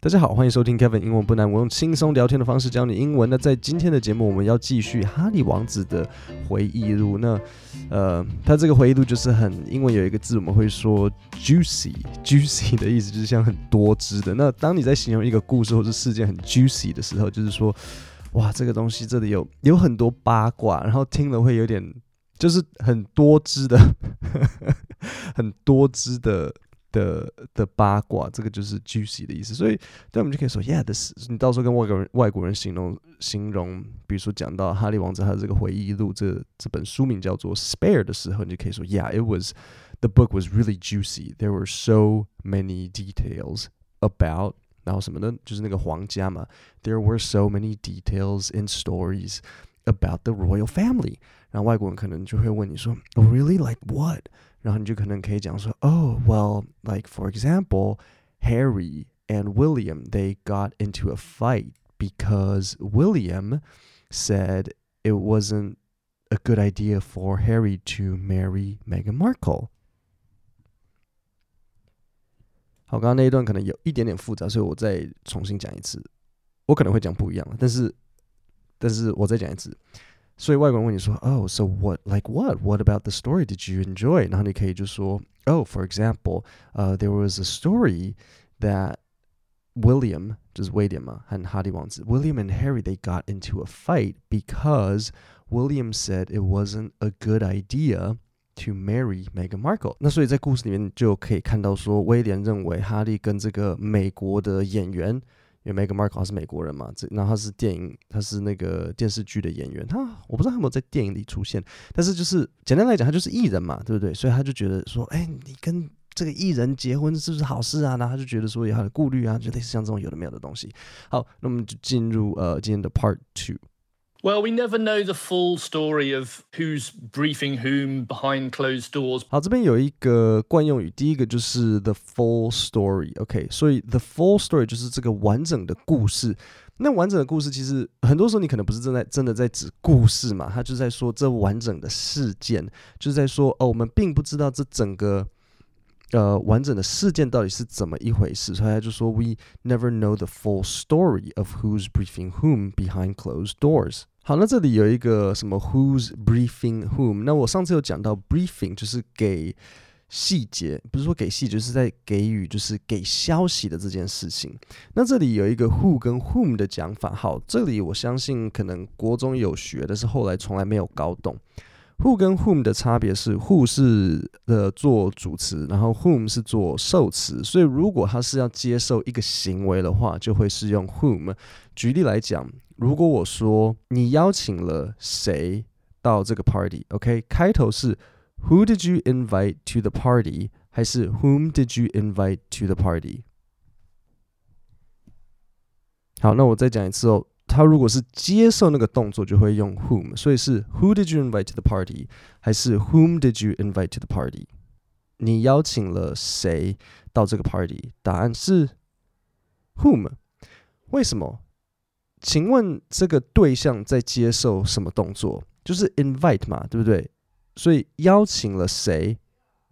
大家好，欢迎收听 Kevin 英文不难。我用轻松聊天的方式教你英文。那在今天的节目，我们要继续哈利王子的回忆录。那呃，他这个回忆录就是很英文有一个字，我们会说 juicy，juicy 的意思就是像很多汁的。那当你在形容一个故事或者事件很 juicy 的时候，就是说哇，这个东西这里有有很多八卦，然后听了会有点就是很多汁的，很多汁的。的的八卦，这个就是 juicy 的意思，所以，对我们就可以说，yeah，this，你到时候跟外国人外国人形容形容，比如说讲到哈利王子他的这个回忆录，这这本书名叫做 Spare 的时候，你就可以说，yeah，it was，the book was really juicy，there were so many details about，然后什么呢？就是那个皇家嘛，there were so many details and stories about the royal family，然后外国人可能就会问你说，oh really like what？ 然后你就可能可以讲说，Oh, well, like for example, Harry and William, they got into a fight because William said it wasn't a good idea for Harry to marry Meghan Markle. 好，刚刚那一段可能有一点点复杂，所以我再重新讲一次。我可能会讲不一样，但是，但是我再讲一次。 所以外国人问你说，Oh, so what? Like what? What about the story did you enjoy? 然后你可以就说，Oh, for example, uh, there was a story that William 就是威廉嘛，和哈利王子，William and Harry they got into a fight because William said it wasn't a good idea to marry Meghan Markle。那所以在故事里面就可以看到说，威廉认为哈利跟这个美国的演员。 因为 Meg Markle 是美国人嘛，这然后他是电影，他是那个电视剧的演员，他我不知道他有没有在电影里出现，但是就是简单来讲，他就是艺人嘛，对不对？所以他就觉得说，哎，你跟这个艺人结婚是不是好事啊？然后他就觉得说有他的顾虑啊，就类似像这种有的没有的东西。好，那我们就进入呃今天的 Part Two。Well, we never know the full story of who's briefing whom behind closed doors. 好，这边有一个惯用语，第一个就是 the full story，OK，、okay? 所以 the full story 就是这个完整的故事。那完整的故事其实很多时候你可能不是正在真的在指故事嘛，他就在说这完整的事件，就是在说哦，我们并不知道这整个。呃，完整的事件到底是怎么一回事？所以他就说，We never know the full story of who's briefing whom behind closed doors。 好，那这里有一个什么 Who's briefing whom？那我上次有讲到 briefing 就是给细节，不是说给细节，是在给予，就是给消息的这件事情。那这里有一个 Who 跟 whom 的讲法。好，这里我相信可能国中有学，但是后来从来没有搞懂。Who 跟 whom 的差别是，Who 是呃做主词，然后 whom 是做受词。所以如果他是要接受一个行为的话，就会是用 whom。举例来讲，如果我说你邀请了谁到这个 party，OK，、开头是 Who did you invite to the party？还是 Whom did you invite to the party？好，那我再讲一次哦。他如果是接受那个动作，就会用 whom，所以是 Who did you invite to the party？还是 Whom did you invite to the party？你邀请了谁到这个 party？答案是 Whom。为什么？请问这个对象在接受什么动作？就是 invite 嘛，对不对？所以邀请了谁？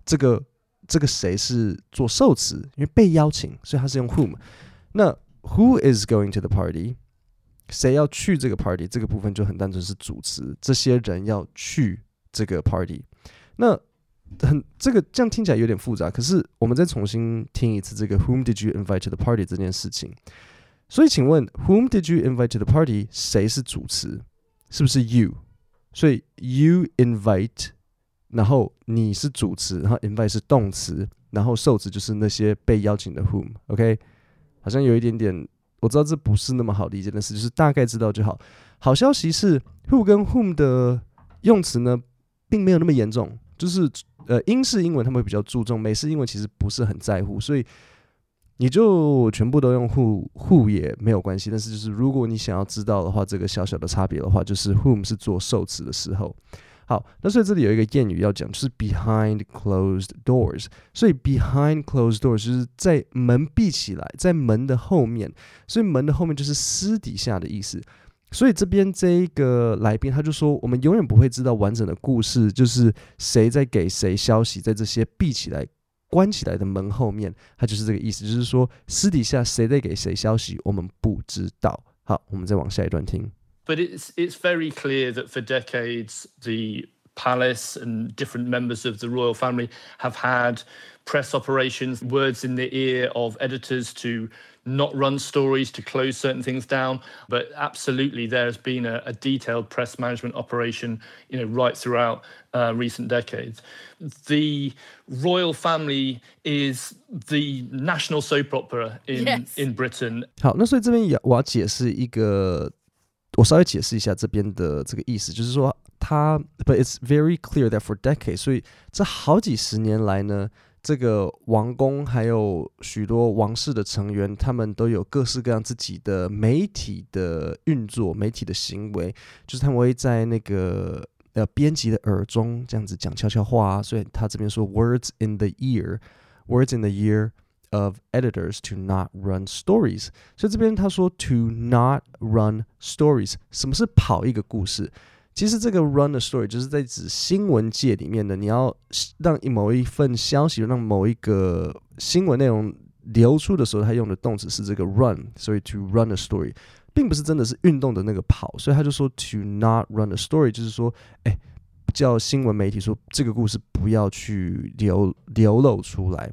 这个这个谁是做受词，因为被邀请，所以他是用 whom。那 Who is going to the party？谁要去这个 party？这个部分就很单纯是主词，这些人要去这个 party。那很这个这样听起来有点复杂，可是我们再重新听一次这个 Whom did you invite to the party 这件事情。所以请问 Whom did you invite to the party？谁是主词？是不是 you？所以 you invite，然后你是主词，然后 invite 是动词，然后受词就是那些被邀请的 Whom。OK，好像有一点点。我知道这不是那么好理解的事，就是大概知道就好。好消息是，who 跟 whom 的用词呢，并没有那么严重。就是呃，英式英文他们会比较注重，美式英文其实不是很在乎，所以你就全部都用 who who 也没有关系。但是就是如果你想要知道的话，这个小小的差别的话，就是 whom 是做受词的时候。好，那所以这里有一个谚语要讲，就是 behind closed doors。所以 behind closed doors 就是在门闭起来，在门的后面。所以门的后面就是私底下的意思。所以这边这一个来宾他就说，我们永远不会知道完整的故事，就是谁在给谁消息，在这些闭起来关起来的门后面，他就是这个意思，就是说私底下谁在给谁消息，我们不知道。好，我们再往下一段听。But it's it's very clear that for decades the palace and different members of the royal family have had press operations, words in the ear of editors to not run stories, to close certain things down. But absolutely, there has been a, a detailed press management operation, you know, right throughout uh, recent decades. The royal family is the national soap opera in yes. in Britain. 好，那所以这边也我要解释一个， 我稍微解释一下这边的这个意思，就是说。他，but it's very clear that for decades，所以这好几十年来呢，这个王宫还有许多王室的成员，他们都有各式各样自己的媒体的运作、媒体的行为，就是他们会在那个呃编辑的耳中这样子讲悄悄话。所以他这边说 words in the ear，words in the ear of editors to not run stories。所以这边他说 to not run stories，什么是跑一个故事？其实这个 run a story 就是在指新闻界里面的，你要让某一份消息，让某一个新闻内容流出的时候，他用的动词是这个 run，所以 to run a story 并不是真的是运动的那个跑，所以他就说 to not run a story 就是说，哎，叫新闻媒体说这个故事不要去流流露出来。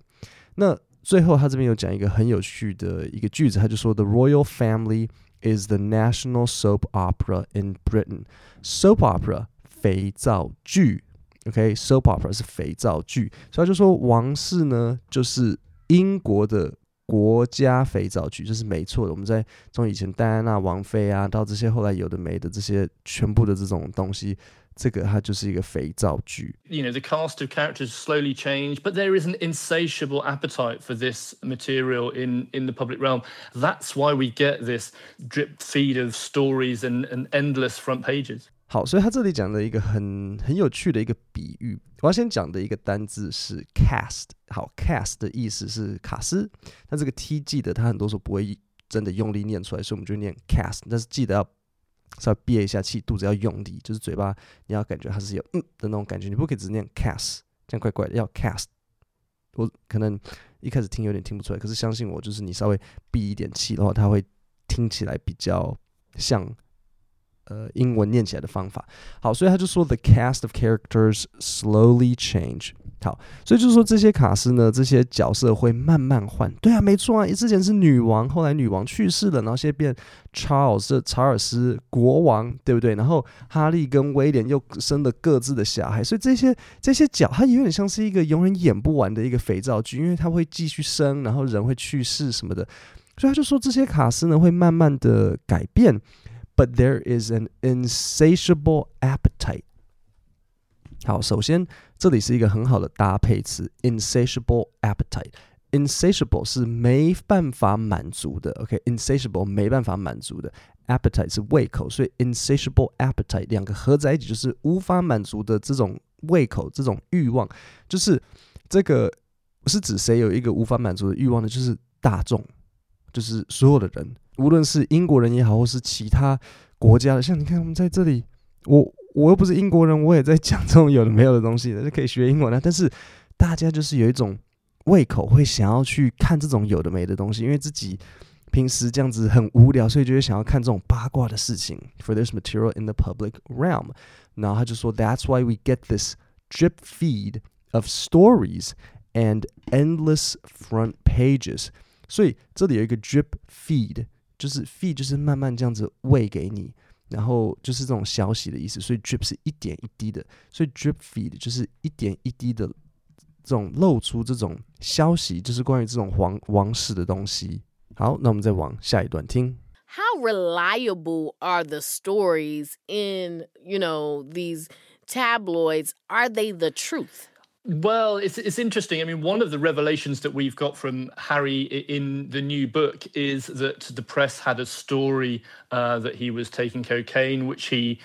那最后他这边有讲一个很有趣的一个句子，他就说 the royal family。is the national soap opera in Britain. Soap opera 肥皂剧，OK，soap opera 是肥皂剧，所以就说王室呢就是英国的国家肥皂剧，这是没错的。我们在从以前戴安娜王妃啊，到这些后来有的没的这些全部的这种东西。这个它就是一个肥皂剧。You know, the cast of characters slowly change, but there is an insatiable appetite for this material in in the public realm. That's why we get this drip feed of stories and and endless front pages. 好，所以他这里讲的一个很很有趣的一个比喻，我要先讲的一个单字是 cast。好，cast 的意思是卡斯，那这个 t 记得他很多时候不会真的用力念出来，所以我们就念 cast，但是记得要。稍微憋一下气，肚子要用力，就是嘴巴你要感觉它是有嗯的那种感觉，你不可以只念 cast，这样怪怪的，要 cast。我可能一开始听有点听不出来，可是相信我，就是你稍微闭一点气的话，它会听起来比较像呃英文念起来的方法。好，所以他就说 the cast of characters slowly change。好，所以就是说这些卡司呢，这些角色会慢慢换。对啊，没错啊，之前是女王，后来女王去世了，然后现在变 Charles 这查尔斯国王，对不对？然后哈利跟威廉又生了各自的小孩，所以这些这些角，它有点像是一个永远演不完的一个肥皂剧，因为它会继续生，然后人会去世什么的，所以他就说这些卡司呢会慢慢的改变，But there is an insatiable appetite。好，首先这里是一个很好的搭配词，insatiable appetite。insatiable 是没办法满足的，OK？insatiable 没办法满足的，appetite 是胃口，所以 insatiable appetite 两个合在一起就是无法满足的这种胃口，这种欲望，就是这个是指谁有一个无法满足的欲望呢？就是大众，就是所有的人，无论是英国人也好，或是其他国家的，像你看我们在这里，我。我又不是英国人，我也在讲这种有的没有的东西那，就可以学英文了。但是大家就是有一种胃口，会想要去看这种有的没的东西，因为自己平时这样子很无聊，所以就会想要看这种八卦的事情。For this material in the public realm，然后他就说，That's why we get this drip feed of stories and endless front pages。所以这里有一个 drip feed，就是 feed 就是慢慢这样子喂给你。然后就是这种消息的意思，所以 drip 是一点一滴的，所以 drip feed 就是一点一滴的这种露出这种消息，就是关于这种皇王室的东西。好，那我们再往下一段听。How reliable are the stories in, you know, these tabloids? Are they the truth? Well, it's it's interesting. I mean, one of the revelations that we've got from Harry in the new book is that the press had a story uh, that he was taking cocaine, which he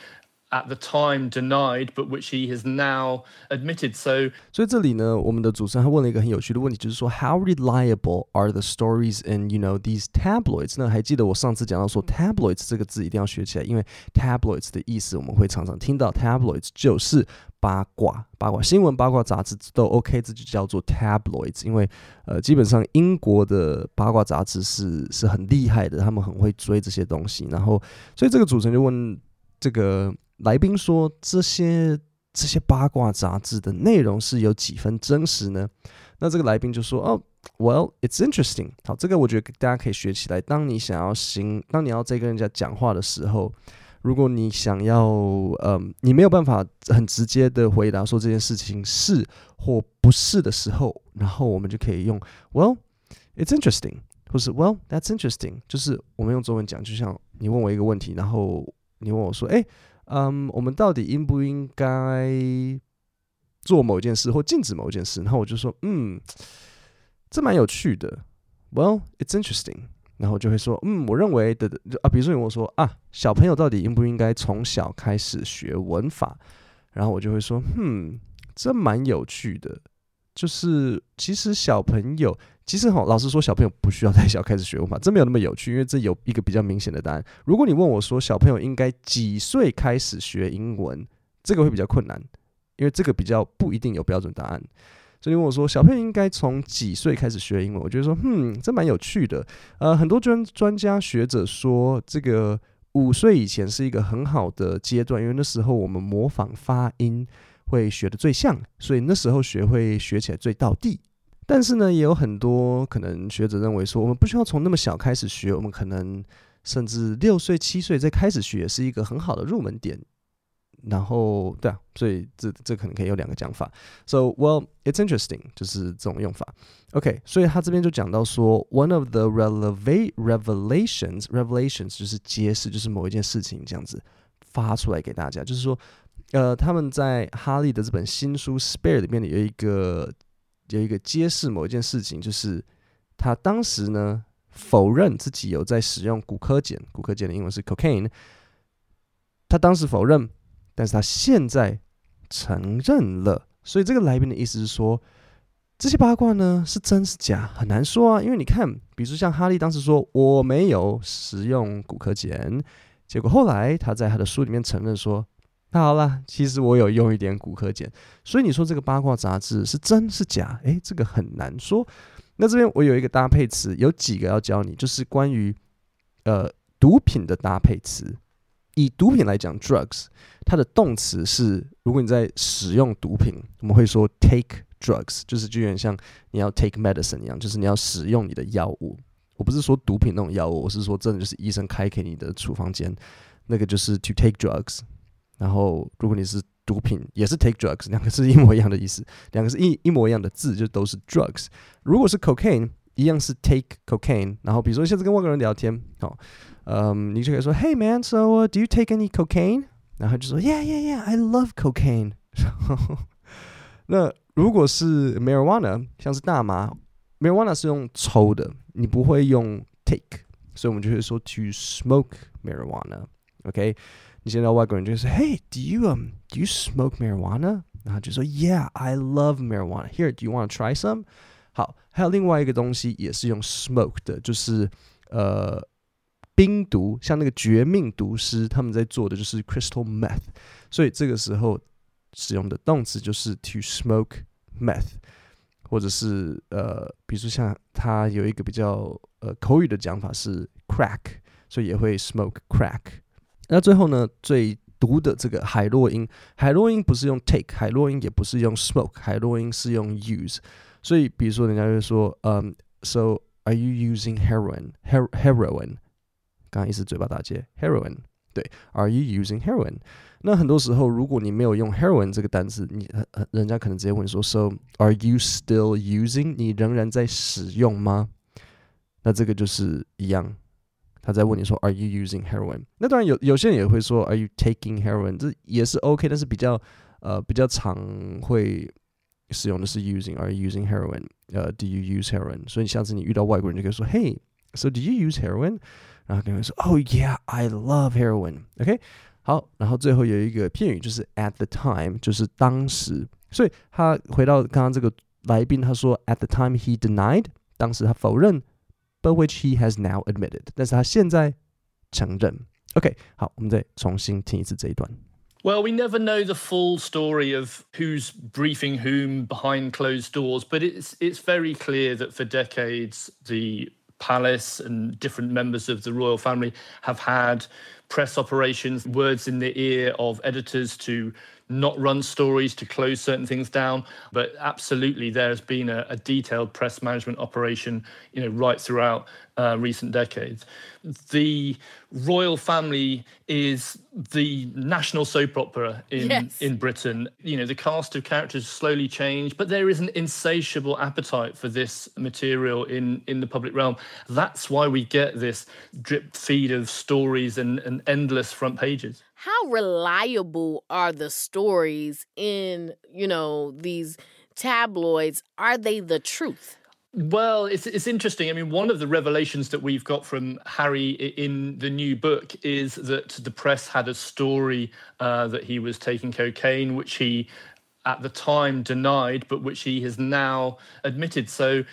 at the time denied, but which he has now admitted. So，所以这里呢，我们的主持人他问了一个很有趣的问题，就是说，How reliable are the stories in you know these tabloids？那还记得我上次讲到说，tabloids 这个字一定要学起来，因为 tabloids 的意思我们会常常听到，tabloids 就是八卦、八卦新闻、八卦杂志都 OK，这就叫做 tabloids。因为呃，基本上英国的八卦杂志是是很厉害的，他们很会追这些东西。然后，所以这个主持人就问这个。来宾说：“这些这些八卦杂志的内容是有几分真实呢？”那这个来宾就说：“哦，Well, it's interesting。好，这个我觉得大家可以学起来。当你想要行，当你要在跟人家讲话的时候，如果你想要，嗯，你没有办法很直接的回答说这件事情是或不是的时候，然后我们就可以用 Well, it's interesting，或是 Well, that's interesting。就是我们用中文讲，就像你问我一个问题，然后你问我说：‘哎’。”嗯我们到底应不应该做某件事或禁止某件事？然后我就说，嗯，这蛮有趣的。Well, it's interesting。然后就会说，嗯，我认为的啊，比如说你问我说啊，小朋友到底应不应该从小开始学文法？然后我就会说，嗯，这蛮有趣的。就是其实小朋友。其实哈，老实说，小朋友不需要 太小开始学文法，真没有那么有趣。因为这有一个比较明显的答案。如果你问我说，小朋友应该几岁开始学英文，这个会比较困难，因为这个比较不一定有标准答案。所以问我说，小朋友应该从几岁开始学英文？我觉得说，嗯，这蛮有趣的。呃，很多专专家学者说，这个五岁以前是一个很好的阶段，因为那时候我们模仿发音会学得最像，所以那时候学会学起来最到地。但是呢，也有很多可能学者认为说，我们不需要从那么小开始学，我们可能甚至六岁、七岁再开始学，是一个很好的入门点。然后，对啊，所以这这可能可以有两个讲法。So, well, it's interesting，就是这种用法。OK，所以他这边就讲到说，one of the relevate revelations，revelations 就是揭示，就是某一件事情这样子发出来给大家，就是说，呃，他们在哈利的这本新书《Spare》里面有一个。有一个揭示某一件事情，就是他当时呢否认自己有在使用古柯碱，古柯碱的英文是 cocaine。他当时否认，但是他现在承认了。所以这个来宾的意思是说，这些八卦呢是真是假很难说啊，因为你看，比如说像哈利当时说我没有使用古柯碱，结果后来他在他的书里面承认说。那好了，其实我有用一点古柯碱，所以你说这个八卦杂志是真是假？诶，这个很难说。那这边我有一个搭配词，有几个要教你，就是关于呃毒品的搭配词。以毒品来讲，drugs，它的动词是，如果你在使用毒品，我们会说 take drugs，就是就有点像你要 take medicine 一样，就是你要使用你的药物。我不是说毒品那种药物，我是说真的就是医生开给你的处方间，那个就是 to take drugs。然后，如果你是毒品，也是 take drugs，两个是一模一样的意思，两个是一一模一样的字，就都是 drugs。如果是 cocaine，一样是 take cocaine。然后，比如说，下次跟外国人聊天，哦，嗯，你就可以说，Hey man，so do you take any cocaine？然后就说，Yeah yeah yeah，I love cocaine。那如果是 marijuana，像是大麻，marijuana 是用抽的，你不会用 take，所以我们就会说 to smoke marijuana。OK。 你见到外国人就说：“Hey, do you um do you smoke marijuana？” 然后就说：“Yeah, I love marijuana. Here, do you want to try some？” 好，还有另外一个东西也是用 smoke 的，就是呃冰毒，像那个绝命毒师他们在做的就是 crystal meth，所以这个时候使用的动词就是 to smoke meth，或者是呃，比如说像他有一个比较呃口语的讲法是 crack，所以也会 smoke crack。那最后呢，最毒的这个海洛因，海洛因不是用 take，海洛因也不是用 smoke，海洛因是用 use。所以，比如说人家就说，嗯、，So are you using heroin？heroin，刚刚意思嘴巴打结，heroin，对，Are you using heroin？那很多时候，如果你没有用 heroin 这个单词，你人家可能直接问说，So are you still using？你仍然在使用吗？那这个就是一样。他在问你说，Are you using heroin？那当然有有些人也会说，Are you taking heroin？这也是 OK，但是比较呃比较常会使用的是 using，Are you using heroin？呃，Do you use heroin？所以下次你遇到外国人就可以说，Hey，so do you use heroin？然后跟他说，Oh yeah，I love heroin。OK， 好，然后最后有一个片语就是 at the time，就是当时。所以他回到刚刚这个来宾，他说 at the time he denied，当时他否认 ，but which he has now admitted，但是他现在承认。OK，好，我们再重新听一次这一段。Well, we never know the full story of who's briefing whom behind closed doors, but it's it's very clear that for decades the palace and different members of the royal family have had press operations, words in the ear of editors to not run stories to close certain things down. But absolutely, there has been a, a detailed press management operation, you know, right throughout uh, recent decades. The royal family is the national soap opera in yes. in Britain. You know, the cast of characters slowly change, but there is an insatiable appetite for this material in in the public realm. That's why we get this drip feed of stories and, and endless front pages how reliable are the stories in, you know, these tabloids? Are they the truth? Well, it's it's interesting. I mean, one of the revelations that we've got from Harry in the new book is that the press had a story uh, that he was taking cocaine, which he at the time denied, but which he has now admitted. So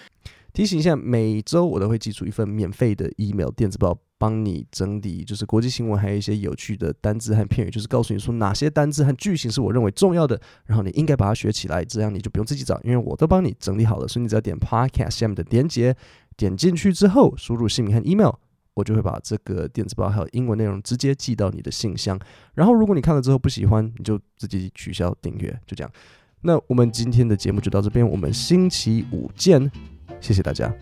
提醒一下，每周我都会寄出一份免费的 email 电子报，帮你整理就是国际新闻，还有一些有趣的单字和片语，就是告诉你说哪些单字和句型是我认为重要的，然后你应该把它学起来，这样你就不用自己找，因为我都帮你整理好了。所以你只要点 podcast 下面的连接，点进去之后输入姓名和 email，我就会把这个电子报还有英文内容直接寄到你的信箱。然后如果你看了之后不喜欢，你就自己取消订阅，就这样。那我们今天的节目就到这边，我们星期五见。谢谢大家。